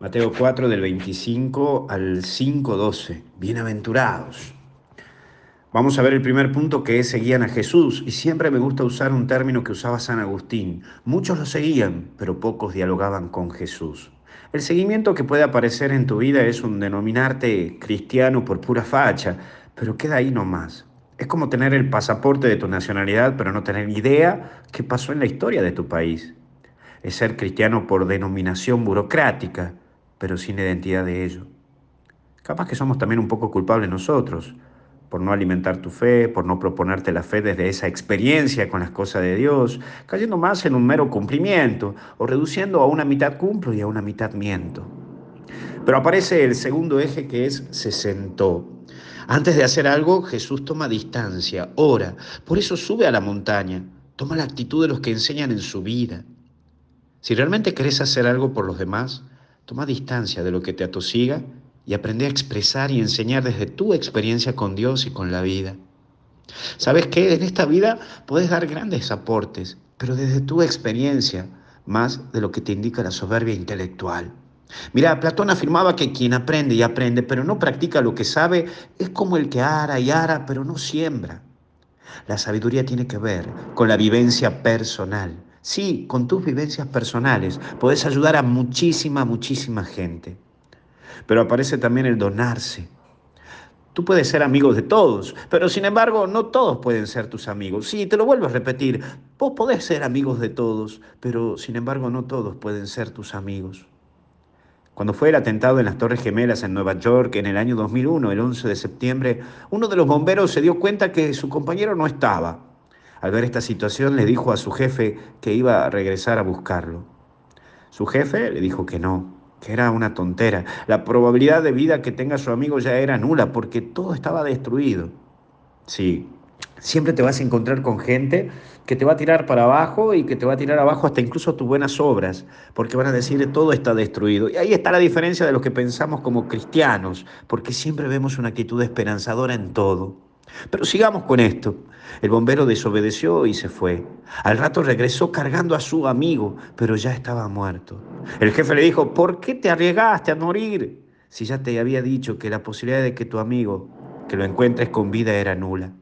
Mateo 4 del 25 al 5.12. Bienaventurados. Vamos a ver el primer punto que es seguían a Jesús y siempre me gusta usar un término que usaba San Agustín. Muchos lo seguían, pero pocos dialogaban con Jesús. El seguimiento que puede aparecer en tu vida es un denominarte cristiano por pura facha, pero queda ahí nomás. Es como tener el pasaporte de tu nacionalidad, pero no tener idea qué pasó en la historia de tu país. Es ser cristiano por denominación burocrática, pero sin identidad de ello. Capaz que somos también un poco culpables nosotros, por no alimentar tu fe, por no proponerte la fe desde esa experiencia con las cosas de Dios, cayendo más en un mero cumplimiento o reduciendo a una mitad cumplo y a una mitad miento. Pero aparece el segundo eje que es se sentó. Antes de hacer algo, Jesús toma distancia, ora, por eso sube a la montaña, toma la actitud de los que enseñan en su vida. Si realmente querés hacer algo por los demás, Toma distancia de lo que te atosiga y aprende a expresar y enseñar desde tu experiencia con Dios y con la vida. ¿Sabes qué? En esta vida puedes dar grandes aportes, pero desde tu experiencia, más de lo que te indica la soberbia intelectual. Mira, Platón afirmaba que quien aprende y aprende, pero no practica lo que sabe, es como el que ara y ara, pero no siembra. La sabiduría tiene que ver con la vivencia personal Sí, con tus vivencias personales puedes ayudar a muchísima, muchísima gente. Pero aparece también el donarse. Tú puedes ser amigo de todos, pero sin embargo no todos pueden ser tus amigos. Sí, te lo vuelvo a repetir, vos podés ser amigos de todos, pero sin embargo no todos pueden ser tus amigos. Cuando fue el atentado en las Torres Gemelas en Nueva York en el año 2001, el 11 de septiembre, uno de los bomberos se dio cuenta que su compañero no estaba. Al ver esta situación le dijo a su jefe que iba a regresar a buscarlo. Su jefe le dijo que no, que era una tontera. La probabilidad de vida que tenga su amigo ya era nula porque todo estaba destruido. Sí, siempre te vas a encontrar con gente que te va a tirar para abajo y que te va a tirar abajo hasta incluso tus buenas obras, porque van a decir todo está destruido. Y ahí está la diferencia de lo que pensamos como cristianos, porque siempre vemos una actitud esperanzadora en todo. Pero sigamos con esto. El bombero desobedeció y se fue. Al rato regresó cargando a su amigo, pero ya estaba muerto. El jefe le dijo, ¿por qué te arriesgaste a morir? Si ya te había dicho que la posibilidad de que tu amigo, que lo encuentres con vida, era nula.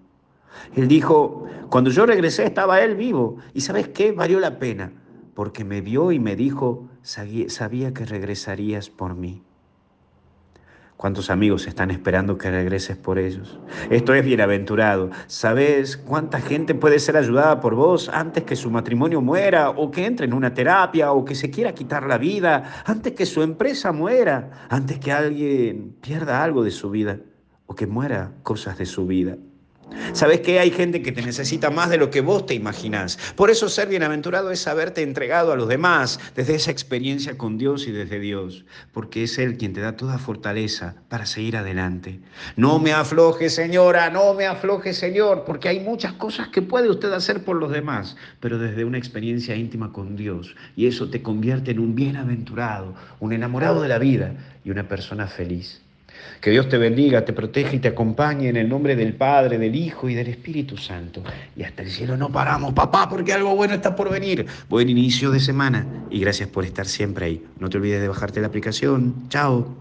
Él dijo, cuando yo regresé estaba él vivo. ¿Y sabes qué? Valió la pena, porque me vio y me dijo, sabía que regresarías por mí. ¿Cuántos amigos están esperando que regreses por ellos? Esto es bienaventurado. ¿Sabes cuánta gente puede ser ayudada por vos antes que su matrimonio muera o que entre en una terapia o que se quiera quitar la vida, antes que su empresa muera, antes que alguien pierda algo de su vida o que muera cosas de su vida? Sabes que hay gente que te necesita más de lo que vos te imaginás. Por eso ser bienaventurado es haberte entregado a los demás desde esa experiencia con Dios y desde Dios, porque es Él quien te da toda fortaleza para seguir adelante. No me afloje, señora, no me afloje, señor, porque hay muchas cosas que puede usted hacer por los demás, pero desde una experiencia íntima con Dios. Y eso te convierte en un bienaventurado, un enamorado de la vida y una persona feliz. Que Dios te bendiga, te protege y te acompañe en el nombre del Padre, del Hijo y del Espíritu Santo. Y hasta el cielo no paramos, papá, porque algo bueno está por venir. Buen inicio de semana y gracias por estar siempre ahí. No te olvides de bajarte la aplicación. Chao.